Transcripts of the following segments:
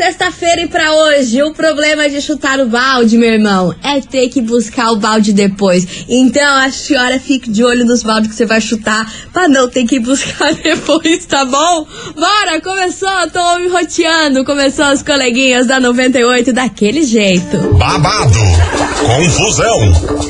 sexta-feira e pra hoje, o problema de chutar o balde, meu irmão, é ter que buscar o balde depois. Então a senhora fique de olho nos baldes que você vai chutar pra não ter que buscar depois, tá bom? Bora, começou, tô me roteando, começou as coleguinhas da 98 daquele jeito. Babado, confusão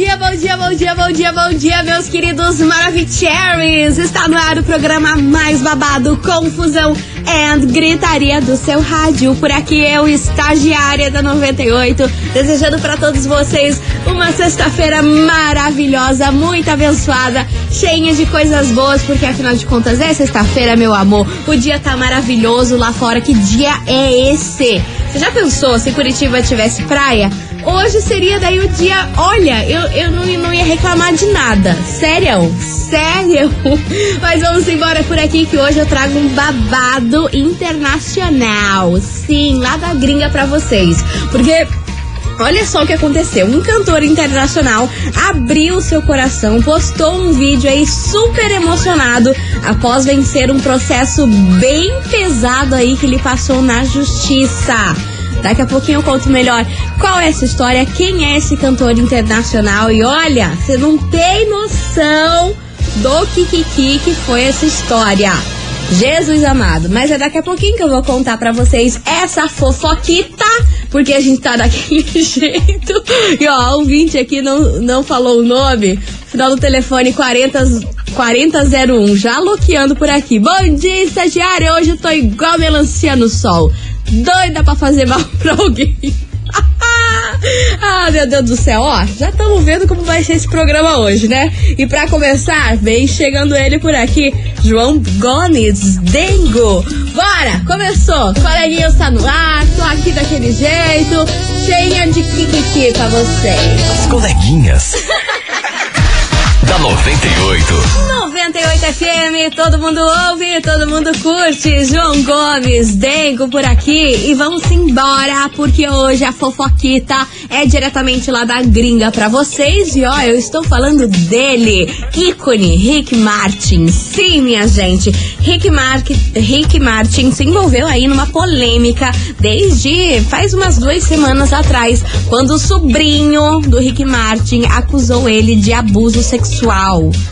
Dia, bom dia, bom dia, bom dia, bom dia, meus queridos Maravicheries! Está no ar o programa mais babado, confusão and gritaria do seu rádio. Por aqui eu, estagiária da 98, desejando para todos vocês uma sexta-feira maravilhosa, muito abençoada, cheia de coisas boas, porque afinal de contas é sexta-feira, meu amor. O dia tá maravilhoso lá fora. Que dia é esse? Você já pensou se Curitiba tivesse praia? Hoje seria daí o dia. Olha, eu, eu não, não ia reclamar de nada. Sério, sério. Mas vamos embora por aqui que hoje eu trago um babado internacional. Sim, lá da gringa pra vocês. Porque Olha só o que aconteceu. Um cantor internacional abriu seu coração, postou um vídeo aí super emocionado após vencer um processo bem pesado aí que ele passou na justiça. Daqui a pouquinho eu conto melhor qual é essa história, quem é esse cantor internacional e olha, você não tem noção do Kikiki que foi essa história. Jesus amado, mas é daqui a pouquinho que eu vou contar para vocês essa fofoquita, porque a gente tá daquele jeito. E ó, um 20 aqui não, não falou o nome, final do telefone 40, 4001, já loqueando por aqui. Bom dia, estagiário, hoje eu tô igual melancia no sol doida pra fazer mal pra alguém. ah, meu Deus do céu, ó, já estamos vendo como vai ser esse programa hoje, né? E para começar, vem chegando ele por aqui, João Gomes Dengo. Bora, começou, coleguinha está no ar, tô aqui daquele jeito, cheia de kikiki pra vocês. As coleguinhas. da 98. 98 FM, todo mundo ouve, todo mundo curte. João Gomes, Dengo por aqui. E vamos embora, porque hoje a fofoquita é diretamente lá da gringa pra vocês. E ó, eu estou falando dele, ícone Rick Martin. Sim, minha gente, Rick, Mar Rick Martin se envolveu aí numa polêmica desde faz umas duas semanas atrás, quando o sobrinho do Rick Martin acusou ele de abuso sexual.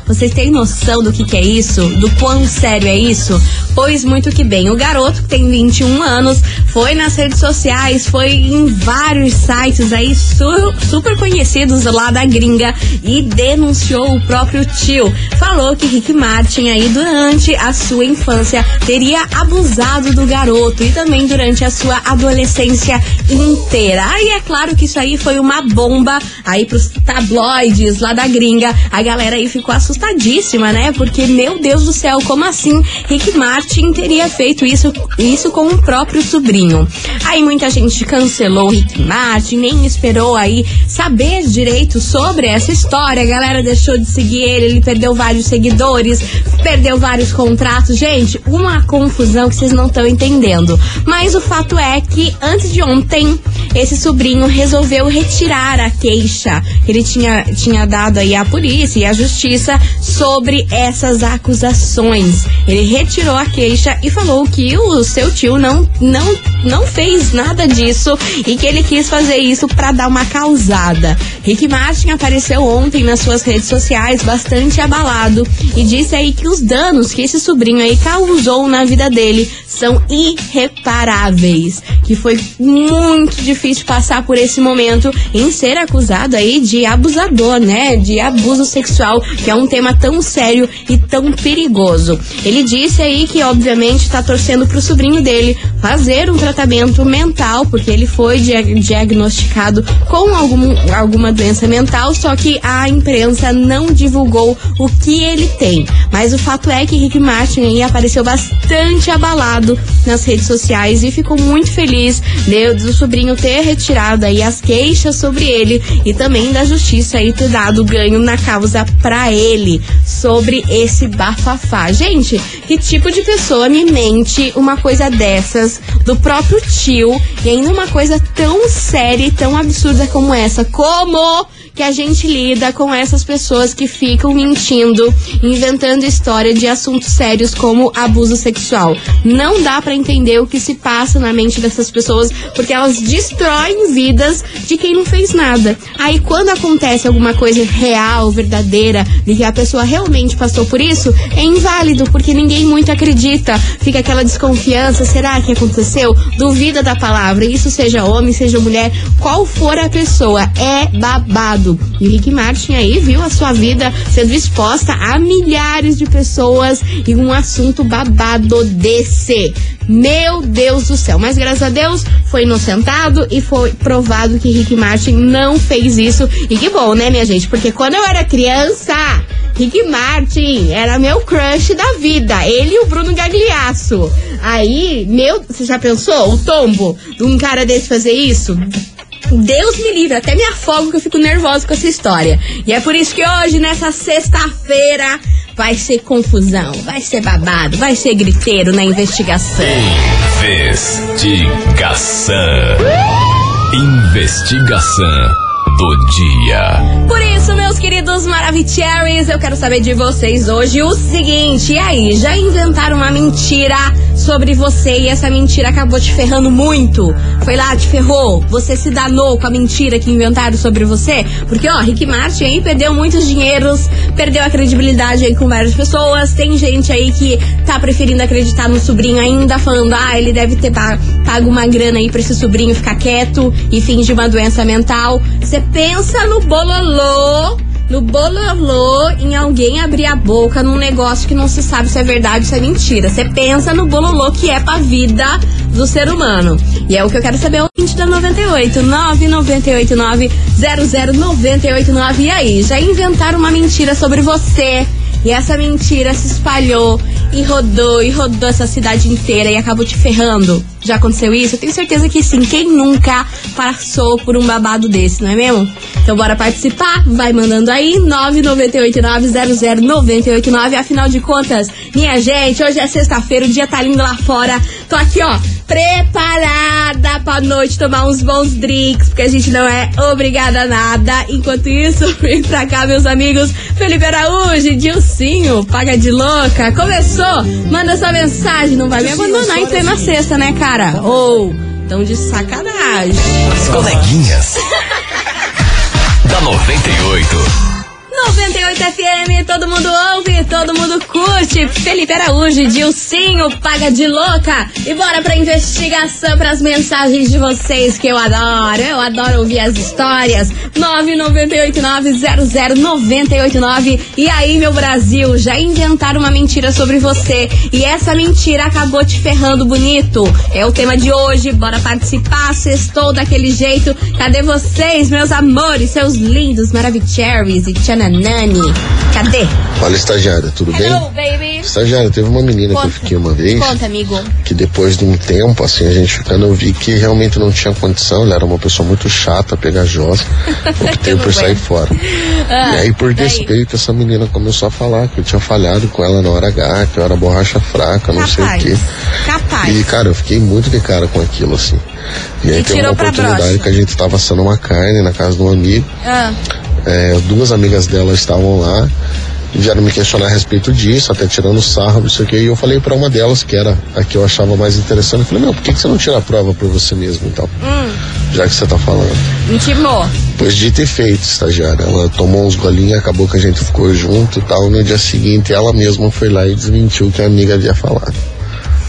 Vocês têm noção do que, que é isso? Do quão sério é isso? Pois muito que bem. O garoto, que tem 21 anos, foi nas redes sociais, foi em vários sites aí su super conhecidos lá da gringa e denunciou o próprio tio. Falou que Rick Martin aí durante a sua infância teria abusado do garoto e também durante a sua adolescência inteira. Aí é claro que isso aí foi uma bomba aí pros tabloides lá da gringa. A galera aí ficou assustadíssima, né? Porque, meu Deus do céu, como assim Rick Martin teria feito isso, isso com o próprio sobrinho? Aí muita gente cancelou o Rick Martin, nem esperou aí saber direito sobre essa história. A galera deixou de seguir ele, ele perdeu vários seguidores, perdeu vários contratos. Gente, uma confusão que vocês não estão entendendo. Mas o fato é que antes de ontem, esse sobrinho resolveu retirar a queixa que ele tinha, tinha dado aí à polícia e à justiça sobre essas acusações. Ele retirou a queixa e falou que o seu tio não, não, não fez nada disso e que ele quis fazer isso para dar uma causada. Rick Martin apareceu ontem nas suas redes sociais bastante abalado e disse aí que os danos que esse sobrinho aí causou na vida dele são irreparáveis, que foi muito difícil passar por esse momento em ser acusado aí de abusador, né, de abuso sexual, que é um tema tão sério e tão perigoso. Ele disse aí que, obviamente, tá torcendo pro sobrinho dele fazer um tratamento mental, porque ele foi dia- diagnosticado com algum, alguma doença mental, só que a imprensa não divulgou o que ele tem. Mas o fato é que Rick Martin aí apareceu bastante abalado nas redes sociais e ficou muito feliz né, do sobrinho ter retirado aí as queixas sobre ele e também da justiça aí ter dado ganho na causa pra ele sobre esse bafafá. Gente, que tipo de pessoa me mente uma coisa dessas do próprio tio e ainda uma coisa tão séria e tão absurda como essa? Como que a gente lida com essas pessoas que ficam mentindo, inventando história de assuntos sérios como abuso sexual. Não dá pra entender o que se passa na mente dessas pessoas, porque elas destroem vidas de quem não fez nada. Aí quando acontece alguma coisa real, verdadeira, de que a pessoa realmente passou por isso, é inválido, porque ninguém muito acredita. Fica aquela desconfiança, será que aconteceu? Duvida da palavra, isso seja homem, seja mulher, qual for a pessoa, é babado. E o Rick Martin aí viu a sua vida sendo exposta a milhares de pessoas e um assunto babado desse. Meu Deus do céu. Mas graças a Deus foi inocentado e foi provado que Rick Martin não fez isso. E que bom, né, minha gente? Porque quando eu era criança, Rick Martin era meu crush da vida. Ele e o Bruno Gagliasso. Aí, meu, você já pensou o tombo de um cara desse fazer isso? Deus me livre, até me afogo que eu fico nervosa com essa história. E é por isso que hoje, nessa sexta-feira, vai ser confusão, vai ser babado, vai ser griteiro na investigação. Investigação. Investigação do dia. Por isso, meus queridos Maravicheries, eu quero saber de vocês hoje o seguinte: e aí, já inventaram uma mentira sobre você e essa mentira acabou te ferrando muito? Foi lá, te ferrou? Você se danou com a mentira que inventaram sobre você? Porque, ó, Rick Martin aí perdeu muitos dinheiros, perdeu a credibilidade aí com várias pessoas. Tem gente aí que tá preferindo acreditar no sobrinho ainda, falando, ah, ele deve ter pa- pago uma grana aí pra esse sobrinho ficar quieto e fingir uma doença mental. Você pensa no bololô no bololô em alguém abrir a boca num negócio que não se sabe se é verdade ou se é mentira. Você pensa no bololô que é pra vida do ser humano. E é o que eu quero saber, o ouvinte da 98, 9989 00989. E aí, já inventaram uma mentira sobre você? E essa mentira se espalhou e rodou e rodou essa cidade inteira e acabou te ferrando. Já aconteceu isso? Eu tenho certeza que sim. Quem nunca passou por um babado desse, não é mesmo? Então bora participar? Vai mandando aí 998900989. Afinal de contas, minha gente, hoje é sexta-feira, o dia tá lindo lá fora. Tô aqui, ó, preparada pra noite tomar uns bons drinks, porque a gente não é obrigada a nada. Enquanto isso, vem pra cá, meus amigos. Felipe Araújo, Dilcinho, paga de louca. Começou? Manda sua mensagem, não vai me abandonar em plena sexta, né, cara? Ou, tão de sacanagem. As coleguinhas. da 98. 98 FM, todo mundo ouve, todo mundo curte. Felipe Araújo, Dilcinho, paga de louca. E bora pra investigação, pras mensagens de vocês que eu adoro. Eu adoro ouvir as histórias. 998900989. E aí, meu Brasil, já inventaram uma mentira sobre você. E essa mentira acabou te ferrando bonito. É o tema de hoje. Bora participar. Sextou daquele jeito. Cadê vocês, meus amores, seus lindos Maravicheries e Tchananani? Cadê? Fala, estagiária, tudo Hello, bem? baby. Estagiária, teve uma menina que Conta. eu fiquei uma vez, Conta, amigo. que depois de um tempo, assim, a gente ficando, eu vi que realmente não tinha condição, ela era uma pessoa muito chata, pegajosa, optei por sair fora. Ah, e aí, por daí? despeito, essa menina começou a falar que eu tinha falhado com ela na hora H, que eu era borracha fraca, não sei o Capaz. quê. Capaz. E, cara, eu fiquei muito de cara com aquilo, assim. E aí E teve tirou uma oportunidade brocha. que a gente tava assando uma carne na casa de um amigo. Ah, É, duas amigas dela estavam lá e vieram me questionar a respeito disso, até tirando sarro, não sei o que. E eu falei pra uma delas, que era a que eu achava mais interessante, eu falei, meu, por que, que você não tira a prova por você mesmo e tal? Já que você tá falando. intimou. Pois dito e feito, estagiária. Ela tomou uns golinhos, acabou que a gente ficou junto e tal. No dia seguinte, ela mesma foi lá e desmentiu o que a amiga havia falado.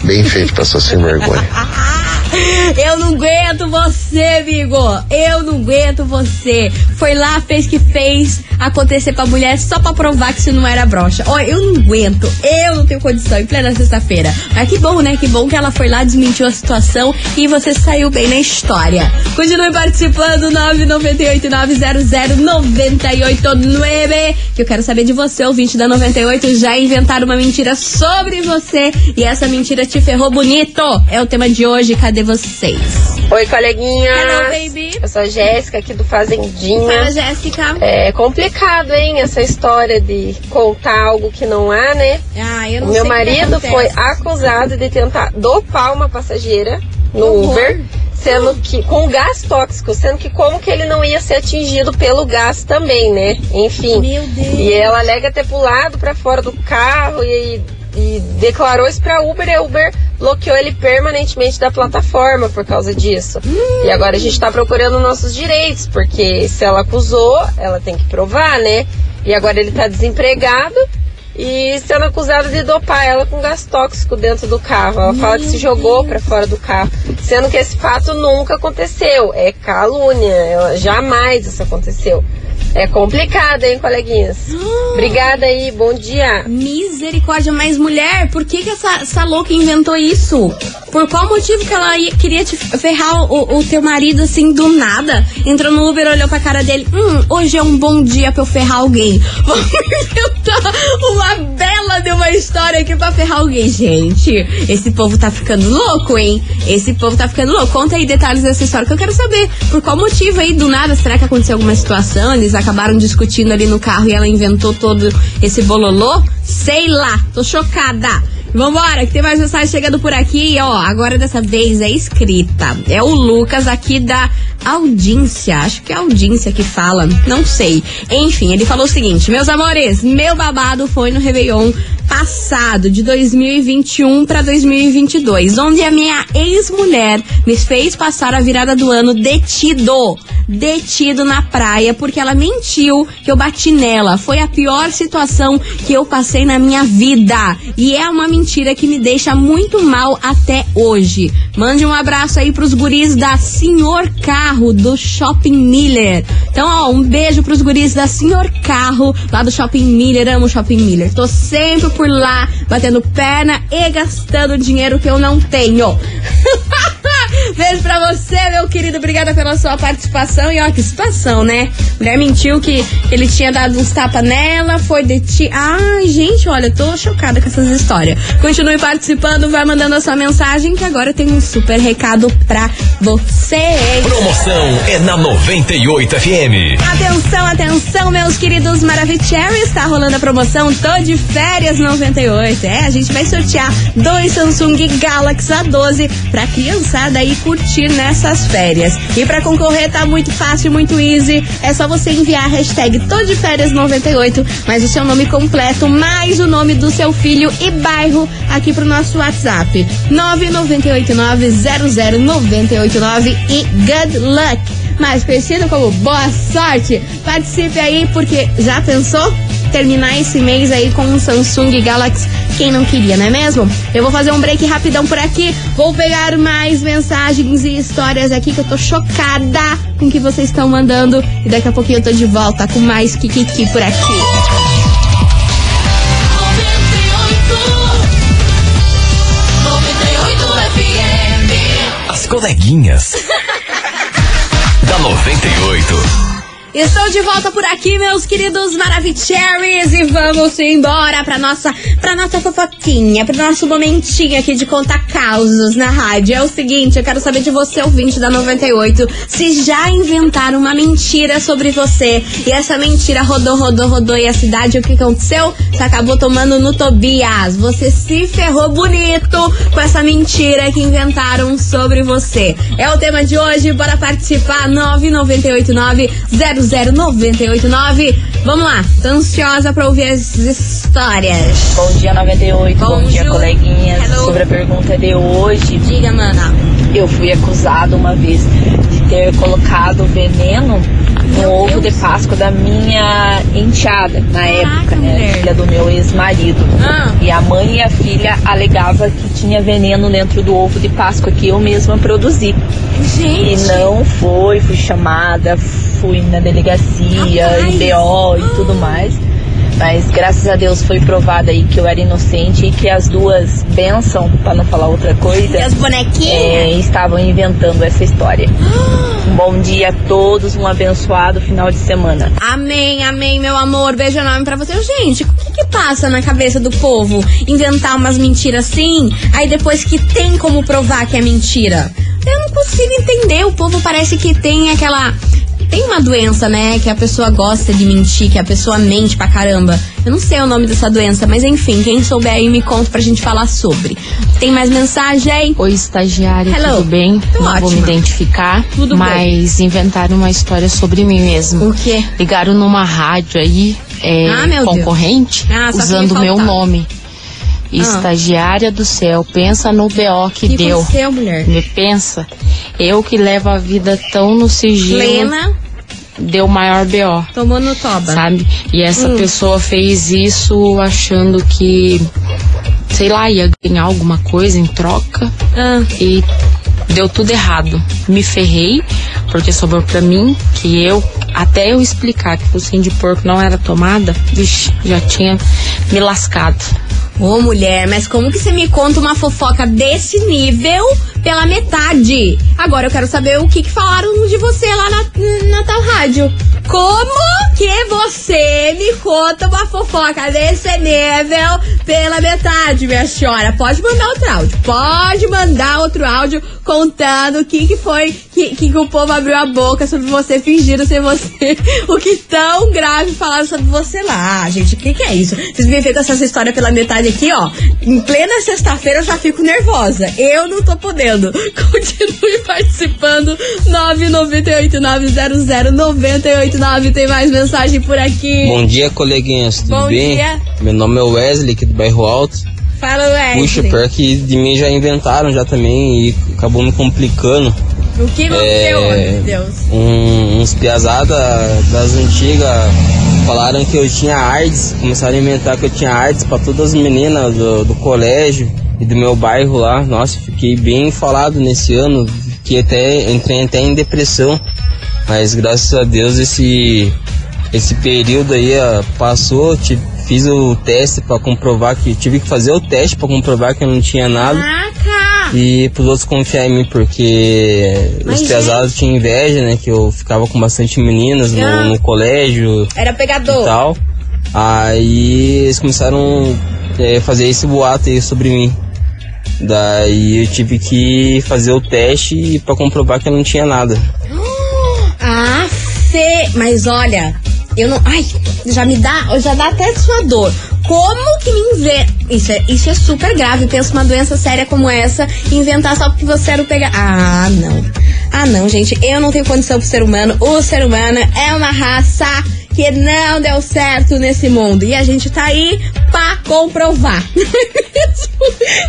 Bem feito pra essa sem vergonha. Eu não aguento você, amigo. Eu não aguento você. Foi lá, fez que fez acontecer pra mulher só pra provar que você não era broxa. Ó, eu não aguento. Eu não tenho condição em plena sexta-feira. Mas que bom, né? Que bom que ela foi lá, desmentiu a situação e você saiu bem na história. Continue participando, 998-900-989. Que eu quero saber de você, ouvinte da 98. Já inventaram uma mentira sobre você e essa mentira te ferrou bonito. É o tema de hoje. Cadê vocês? Oi, coleguinha. Hello, baby. Eu sou a Jéssica aqui do Fazendinha. Fala, Jéssica. É complicado, hein, essa história de contar algo que não há, né? Ah, eu não O meu sei marido foi acusado de tentar dopar uma passageira no horror. Uber, sendo que com gás tóxico, sendo que como que ele não ia ser atingido pelo gás também, né? Enfim. Meu Deus. E ela alega ter pulado pra fora do carro e, e declarou isso pra Uber e a Uber bloqueou ele permanentemente da plataforma por causa disso. Hum. E agora a gente tá procurando nossos direitos, porque se ela acusou, ela tem que provar, né? E agora ele tá desempregado e sendo acusado de dopar ela com gás tóxico dentro do carro. Ela fala que se jogou pra fora do carro, sendo que esse fato nunca aconteceu. É calúnia, ela, jamais isso aconteceu. É complicado, hein, coleguinhas? Obrigada aí, bom dia. Misericórdia, mas mulher, por que, que essa, essa louca inventou isso? Por qual motivo que ela ia- queria te ferrar o, o teu marido assim do nada? Entrou no Uber, olhou pra cara dele. Hum, hoje é um bom dia pra eu ferrar alguém. Vamos inventar uma bela de uma história aqui pra ferrar alguém. Gente, esse povo tá ficando louco, hein? Esse povo tá ficando louco. Conta aí detalhes dessa história que eu quero saber. Por qual motivo aí, do nada, será que aconteceu alguma situação? Eles acabaram discutindo ali no carro e ela inventou todo esse bololô? Sei lá, tô chocada. Vambora, que tem mais mensagem chegando por aqui. Ó, agora dessa vez é escrita. É o Lucas aqui da audiência. Acho que é audiência que fala. Não sei. Enfim, ele falou o seguinte: Meus amores, meu babado foi no Réveillon passado, de 2021 para 2022, onde a minha ex-mulher me fez passar a virada do ano detido. Detido na praia porque ela mentiu que eu bati nela. Foi a pior situação que eu passei na minha vida. E é uma mentira que me deixa muito mal até hoje. Mande um abraço aí pros guris da Senhor Carro do Shopping Miller. Então, ó, um beijo pros guris da Senhor Carro lá do Shopping Miller. Amo o Shopping Miller. Tô sempre por lá, batendo perna e gastando dinheiro que eu não tenho. Beijo pra você, meu querido. Obrigada pela sua participação. E ó, que situação, né? Mulher mentiu que ele tinha dado uns tapas nela, foi detido. Ai, gente, olha, eu tô chocada com essas histórias. Continue participando, vai mandando a sua mensagem, que agora tem um super recado pra você. Promoção é na 98 FM. Atenção, atenção, meus queridos Maravicherry. Está rolando a promoção Tô de Férias 98. É, a gente vai sortear dois Samsung Galaxy A12 pra criançada aí curtir nessas férias. E pra concorrer tá muito fácil, muito easy. É só você enviar a hashtag Tô de Férias 98, mais o seu nome completo, mais o nome do seu filho e bairro aqui pro nosso WhatsApp. 998900989 e good luck mais conhecido como Boa Sorte. Participe aí, porque já pensou? Terminar esse mês aí com um Samsung Galaxy, quem não queria, não é mesmo? Eu vou fazer um break rapidão por aqui, vou pegar mais mensagens e histórias aqui que eu tô chocada com o que vocês estão mandando e daqui a pouquinho eu tô de volta com mais Kikiki por aqui. As coleguinhas. da 98. Estou de volta por aqui, meus queridos Maravicheries, e vamos embora pra nossa, pra nossa fofoquinha, pro nosso momentinho aqui de contar causos na rádio. É o seguinte, eu quero saber de você, ouvinte da 98, se já inventaram uma mentira sobre você, e essa mentira rodou, rodou, rodou, e a cidade, o que aconteceu? Você acabou tomando no Tobias. Você se ferrou bonito com essa mentira que inventaram sobre você. É o tema de hoje, bora participar, 9989 00989. Vamos lá, tô ansiosa pra ouvir as histórias. Bom dia 98, bom, dia Bonjour. coleguinhas. Hello. Sobre a pergunta de hoje, Diga, mana. eu fui acusada uma vez de ter colocado veneno no ovo de Páscoa da minha enteada, na época, né? Filha do meu ex-marido. Ah. E a mãe e a filha alegava que tinha veneno dentro do ovo de Páscoa que eu mesma produzi. E Gente. não foi, fui chamada, fui na delegacia, Rapaz. em BO e tudo mais. Mas graças a Deus foi provado aí que eu era inocente e que as duas bênção, pra não falar outra coisa, E as bonequinhas? é, estavam inventando essa história. Um bom dia a todos, um abençoado final de semana. Amém, amém, meu amor. Beijo enorme pra você. Gente, o que que passa na cabeça do povo? Inventar umas mentiras assim, aí depois que tem como provar que é mentira. Eu não consigo entender. O povo parece que tem aquela. Tem uma doença, né? Que a pessoa gosta de mentir, que a pessoa mente pra caramba. Eu não sei o nome dessa doença, mas enfim, quem souber aí me conta pra gente falar sobre. Tem mais mensagem? Oi, estagiária, Hello. tudo bem? Tô Não vou me ótima. identificar, Tudo bem. mas inventaram uma história sobre mim mesmo. O quê? Ligaram numa rádio aí, é, Ah, meu concorrente, Ah, usando o meu nome. Estagiária do céu, pensa no BO que, que deu. aconteceu, mulher? Me pensa, eu que levo a vida tão no sigilo, Plena, deu maior BO. tomou no toba. sabe? E essa Hum. pessoa fez isso achando que, sei lá, ia ganhar alguma coisa em troca Ah, e deu tudo errado. Me ferrei, porque sobrou pra mim que eu, até eu explicar que o focinho de porco não era tomada, vixe, já tinha me lascado. Ô mulher, mas como que você me conta uma fofoca desse nível pela metade? Agora eu quero saber o que, que falaram de você lá na, na tal rádio. Como que você me conta uma fofoca desse nível pela metade, minha senhora? Pode mandar outro áudio. Pode mandar outro áudio contando o que, que foi que, que, o povo abriu a boca sobre você, fingindo ser você. O que tão grave falaram sobre você lá. Ah, gente, o que, que é isso? Vocês me com essa história pela metade aqui, ó. Em plena sexta-feira eu já fico nervosa. Eu não tô podendo. Continue participando. 998-900-989. Tem mais mensagem por aqui. Bom dia, coleguinhas, tudo Bom bem? dia. Meu nome é Wesley, aqui do bairro Alto. Fala, Wesley. Puxa, pior que de mim já inventaram já também e acabou me complicando. O que aconteceu, É, meu Deus? Um, uns piazada das antigas falaram que eu tinha AIDS, começaram a inventar que eu tinha AIDS pra todas as meninas do, do colégio e do meu bairro lá. Nossa, fiquei bem falado nesse ano, que até entrei até em depressão. Mas graças a Deus esse esse período aí ó, passou, ti- fiz o teste pra comprovar que tive que fazer o teste pra comprovar que eu não tinha nada. Caraca! E pros outros confiar em mim, porque Mas, os pesados tinham inveja, né? Que eu ficava com bastante meninas no, Ah. no colégio Era e pegador. tal. Aí eles começaram a fazer esse boato aí sobre mim. Daí eu tive que fazer o teste pra comprovar que eu não tinha nada. Fê. Mas olha, eu não. Ai, já me dá. Já dá até sua dor. Como que me inventa. Isso é, isso é super grave. Pensa uma doença séria como essa. Inventar só porque você era o pegar. Ah, não. Ah, não, gente. Eu não tenho condição pro ser humano. O ser humano é uma raça que não deu certo nesse mundo. E a gente tá aí pra comprovar.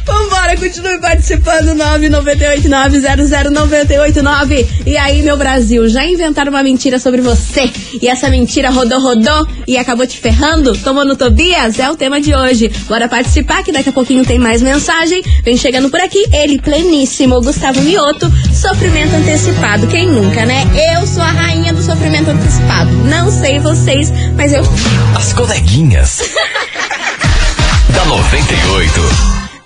Vambora, continue participando. 998900989. E aí, meu Brasil, já inventaram uma mentira sobre você? E essa mentira rodou, rodou e acabou te ferrando? Tomou no Tobias? É o tema de hoje. Bora participar, que daqui a pouquinho tem mais mensagem. Vem chegando por aqui, ele pleníssimo, Gustavo Mioto. Sofrimento antecipado. Quem nunca, né? Eu sou a rainha do sofrimento antecipado. Não sei vocês, mas eu. As coleguinhas. da 98.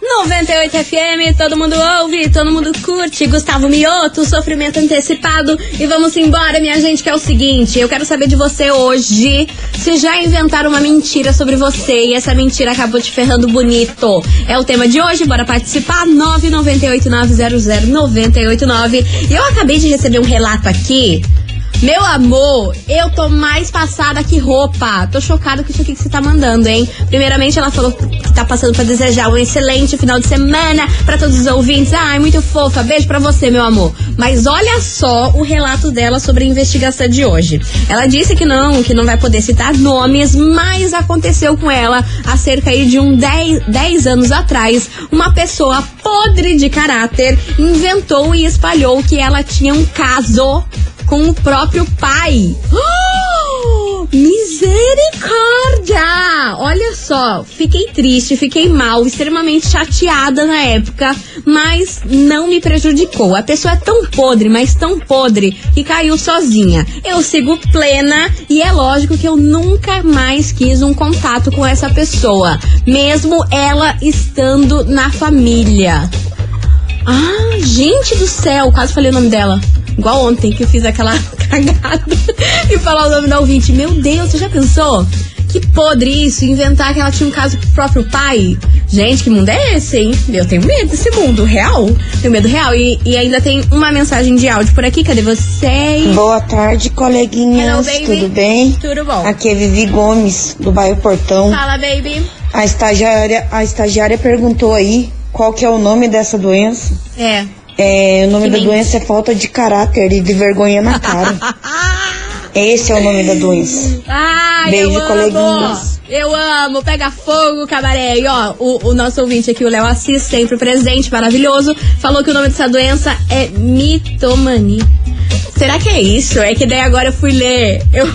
98 FM, todo mundo ouve, todo mundo curte. Gustavo Mioto, sofrimento antecipado. E vamos embora, minha gente, que é o seguinte: eu quero saber de você hoje se já inventaram uma mentira sobre você e essa mentira acabou te ferrando bonito. É o tema de hoje, bora participar. 998900989. E eu acabei de receber um relato aqui. Meu amor, eu tô mais passada que roupa. Tô chocada com isso aqui que você tá mandando, hein? Primeiramente, ela falou que tá passando pra desejar um excelente final de semana pra todos os ouvintes. Ai, muito fofa. Beijo pra você, meu amor. Mas olha só o relato dela sobre a investigação de hoje. Ela disse que não, que não vai poder citar nomes, mas aconteceu com ela há cerca de um 10, 10 anos atrás. Uma pessoa podre de caráter inventou e espalhou que ela tinha um caso com o próprio pai. Misericórdia! Olha só, fiquei triste, fiquei mal, extremamente chateada na época, mas não me prejudicou. A pessoa é tão podre, mas tão podre, que caiu sozinha. Eu sigo plena e é lógico que eu nunca mais quis um contato com essa pessoa, mesmo ela estando na família. Ah, gente do céu, quase falei o nome dela. Igual ontem que eu fiz aquela cagada e falar o nome da ouvinte. Meu Deus, você já pensou? Que podre isso, inventar que ela tinha um caso com o próprio pai. Gente, que mundo é esse, hein? Eu tenho medo desse mundo, real. Tenho medo real. E, e ainda tem uma mensagem de áudio por aqui. Cadê vocês? Boa tarde, coleguinhas. Hello, baby. Tudo bem? Tudo bom. Aqui é Vivi Gomes, do bairro Portão. Fala, baby. A estagiária, a estagiária perguntou aí qual que é o nome dessa doença. É. É, o nome Que da doença é falta de caráter e de vergonha na cara. Esse é o nome da doença. Ai, Beijo, eu amo. coleguinhas. Eu amo, pega fogo, cabaré. E ó, o, o nosso ouvinte aqui, o Léo Assis, sempre presente, maravilhoso, falou que o nome dessa doença é mitomania. Será que é isso? É que daí agora eu fui ler. Eu.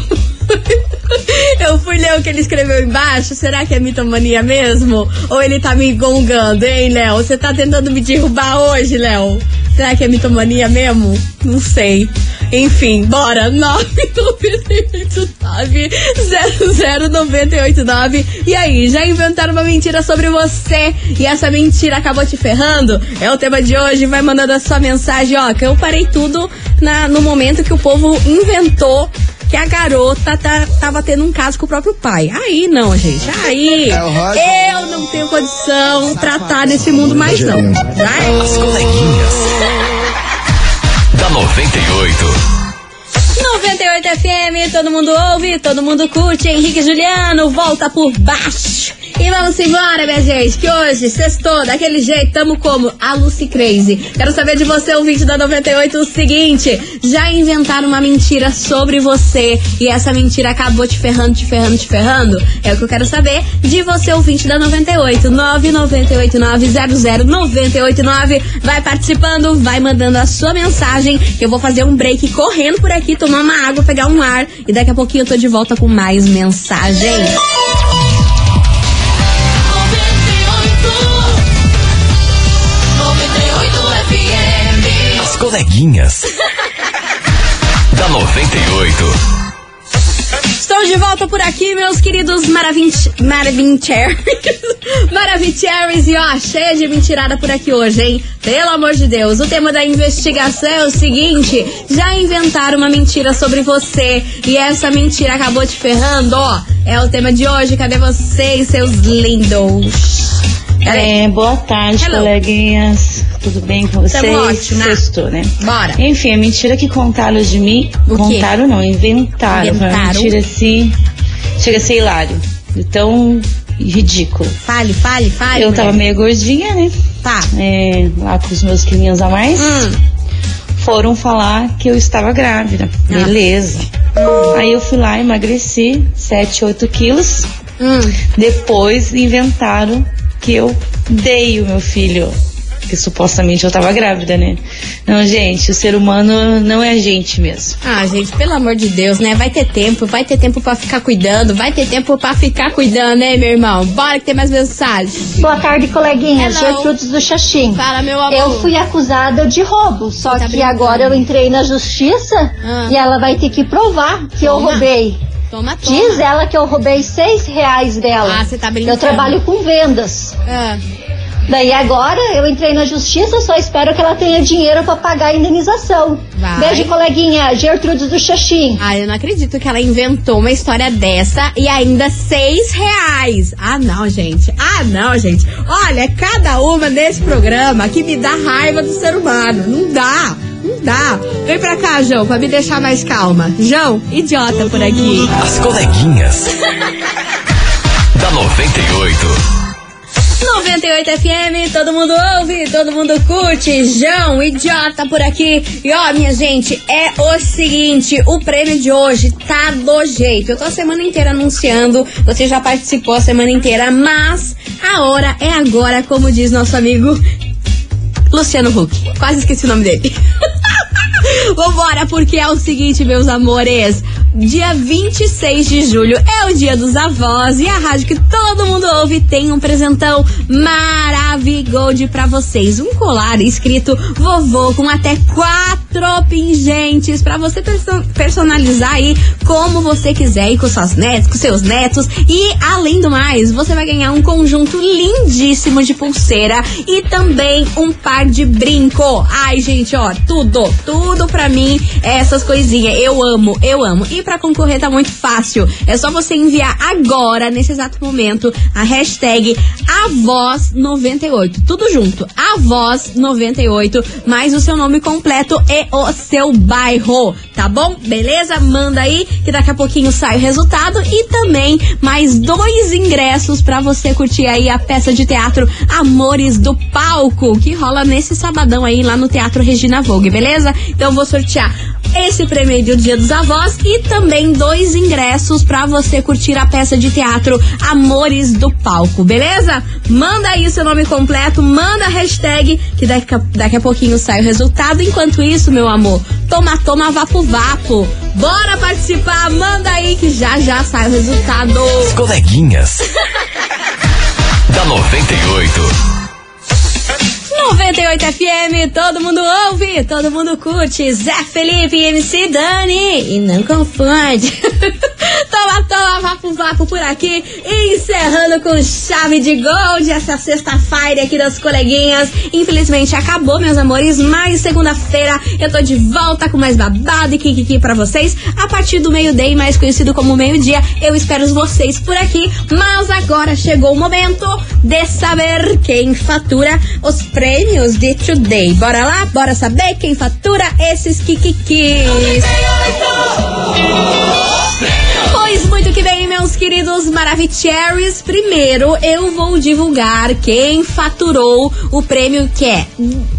Eu fui ler o que ele escreveu embaixo. Será que é mitomania mesmo? Ou ele tá me gongando, hein, Léo? Você tá tentando me derrubar hoje, Léo? Será que é mitomania mesmo? Não sei. Enfim, bora. 998900989. E aí, já inventaram uma mentira sobre você e essa mentira acabou te ferrando? É o tema de hoje. Vai mandando a sua mensagem, ó, que eu parei tudo na- no momento que o povo inventou que a garota tá, tava tendo um caso com o próprio pai. Aí não, gente. Aí eu não tenho condição de tratar nesse mundo mais não. Vai? As coleguinhas. Da 98. 98 FM, todo mundo ouve, todo mundo curte. Henrique Juliano, volta por baixo. E vamos embora, minha gente, que hoje, sextou, daquele jeito, tamo como? A Lucy Crazy. Quero saber de você, ouvinte da 98, o seguinte: já inventaram uma mentira sobre você e essa mentira acabou te ferrando, te ferrando, te ferrando? É o que eu quero saber de você, ouvinte da 98. 998900989. Vai participando, vai mandando a sua mensagem. que Eu vou fazer um break correndo por aqui, tomar uma água, pegar um ar. E daqui a pouquinho eu tô de volta com mais mensagens. As coleguinhas. da 98. Estou de volta por aqui, meus queridos Maravint Maravincherries. Maravincherries e ó, cheia de mentirada por aqui hoje, hein? Pelo amor de Deus, o tema da investigação é o seguinte: já inventaram uma mentira sobre você e essa mentira acabou te ferrando, ó. É o tema de hoje, cadê vocês, seus lindos? É, boa tarde, Hello. coleguinhas. Tudo bem com vocês? Tamo ótima. Sextou, né? Bora. Enfim, a mentira que contaram de mim. O quê? contaram não, inventaram. Inventaram. mentira assim. Chega a ser hilário. De Tão ridículo. Fale, fale, fale. Eu tava meio gordinha, né? Tá. É, lá com os meus quilinhos a mais. Hum. Foram falar que eu estava grávida. Ah. Beleza. Aí eu fui lá, emagreci 7, 8 quilos. Hum. Depois inventaram que eu dei o meu filho. Que supostamente eu tava grávida, né? Não, gente, o ser humano não é gente mesmo. Ah, gente, pelo amor de Deus, né? Vai ter tempo, vai ter tempo pra ficar cuidando, vai ter tempo pra ficar cuidando, né, meu irmão? Bora que tem mais mensagens. Boa tarde, coleguinhas. Hello. Gertrudes do Xaxim. Fala, meu amor. Eu fui acusada de roubo, só Tá que brincando. agora eu entrei na justiça Ah. e ela vai ter que provar que eu Toma. roubei. Toma, toma. Diz ela que eu roubei seis reais dela. Ah, você tá brincando. Eu trabalho com vendas. Ah, Daí agora eu entrei na justiça, só espero que ela tenha dinheiro pra pagar a indenização. Vai. Beijo, coleguinha. Gertrudes do Xaxim. ah, eu não acredito que ela inventou uma história dessa e ainda seis reais. Ah, não, gente. Ah, não, gente. Olha, cada uma nesse programa que me dá raiva do ser humano. Não dá. Não dá. Vem pra cá, João, pra me deixar mais calma. João, idiota por aqui. As coleguinhas. da 98. 98 FM, todo mundo ouve, todo mundo curte. João, idiota por aqui. E ó, minha gente, é o seguinte: o prêmio de hoje tá do jeito. Eu tô a semana inteira anunciando, você já participou a semana inteira, mas a hora é agora, como diz nosso amigo Luciano Huck. Quase esqueci o nome dele. Vambora, porque é o seguinte, meus amores. Dia 26 de julho é o dia dos avós e a rádio que todo mundo ouve tem um presentão maravigold pra vocês. Um colar escrito vovô com até quatro pingentes pra você perso- personalizar aí como você quiser e com suas com seus netos. E além do mais, você vai ganhar um conjunto lindíssimo de pulseira e também um par de brinco. Ai, gente, ó, tudo, tudo pra mim, essas coisinhas. Eu amo, eu amo. E pra concorrer tá muito fácil. É só você enviar agora, nesse exato momento, a hashtag AVOZ98. Tudo junto. AVOZ98, mais o seu nome completo e o seu bairro. Tá bom? Beleza? Manda aí que daqui a pouquinho sai o resultado. E também mais dois ingressos pra você curtir aí a peça de teatro Amores do Palco, que rola nesse sabadão aí lá no Teatro Regina Vogue, beleza? Então vou sortear esse prêmio aí do Dia dos Avós e também dois ingressos pra você curtir a peça de teatro Amores do Palco, beleza? Manda aí seu nome completo, manda a hashtag que daqui a, daqui a pouquinho sai o resultado. Enquanto isso, meu amor, toma, toma, vapo, vapo. Bora participar, manda aí que já já sai o resultado. As coleguinhas. da 98. 98 FM, todo mundo ouve, todo mundo curte. Zé Felipe MC Dani. E não confunde. toma, toma, vapo, vapo por aqui. Encerrando com chave de gold essa sexta-feira aqui das coleguinhas. Infelizmente acabou, meus amores, mas segunda-feira eu tô de volta com mais babado e kikiki pra vocês. A partir do meio-dia, mais conhecido como meio-dia, eu espero vocês por aqui. Mas agora chegou o momento de saber quem fatura os prêmios de Today. Bora lá? Bora saber quem fatura esses kikikis. Meus queridos Maravicheries. Primeiro, eu vou divulgar quem faturou o prêmio que é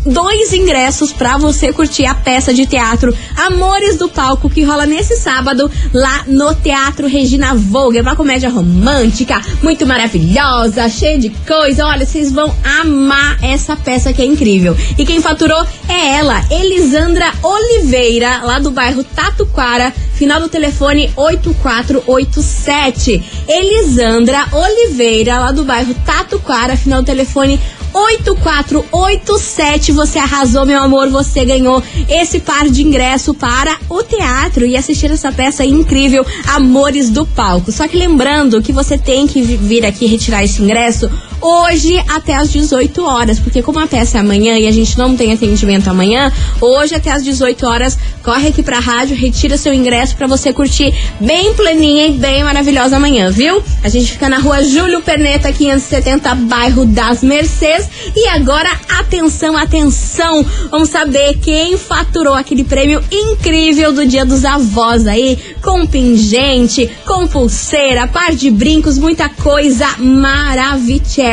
dois ingressos pra você curtir a peça de teatro Amores do Palco que rola nesse sábado lá no Teatro Regina Vogue. É uma comédia romântica, muito maravilhosa, cheia de coisa. Olha, vocês vão amar essa peça que é incrível. E quem faturou é ela, Elisandra Oliveira, lá do bairro Tatuquara, final do telefone 8487. Elisandra Oliveira, lá do bairro Tatuquara, final do telefone 8487. Você arrasou, meu amor. Você ganhou esse par de ingresso para o teatro e assistir essa peça incrível, Amores do Palco. Só que lembrando que você tem que vi- vir aqui retirar esse ingresso hoje até às 18 horas, porque como a peça é amanhã e a gente não tem atendimento amanhã, hoje até às 18 horas, corre aqui pra rádio, retira seu ingresso pra você curtir bem pleninha e bem maravilhosa amanhã, viu? A gente fica na rua Júlio Perneta, 570, bairro das Mercês. E agora, atenção, atenção! Vamos saber quem faturou aquele prêmio incrível do Dia dos Avós aí, com pingente, com pulseira, par de brincos, muita coisa maravilhosa.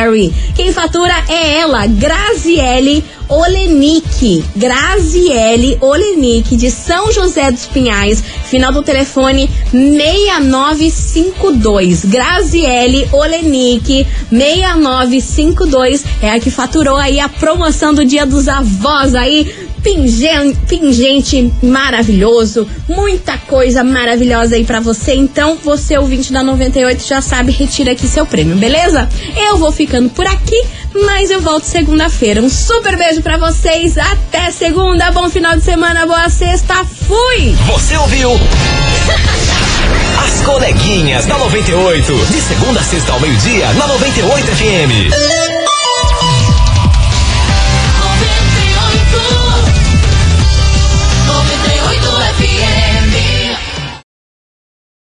Quem fatura é ela, Graziele Olenick. Graziele Olenick, de São José dos Pinhais, final do telefone 6952. Graziele Olenick, 6952, é a que faturou aí a promoção do Dia dos Avós aí. Pingente, pingente maravilhoso, muita coisa maravilhosa aí pra você. Então, você ouvinte da 98 já sabe, retira aqui seu prêmio, beleza? Eu vou ficando por aqui, mas eu volto segunda-feira. Um super beijo pra vocês, até segunda, bom final de semana, boa sexta, fui! Você ouviu? As coleguinhas da 98. De segunda a sexta ao meio-dia, na 98 FM.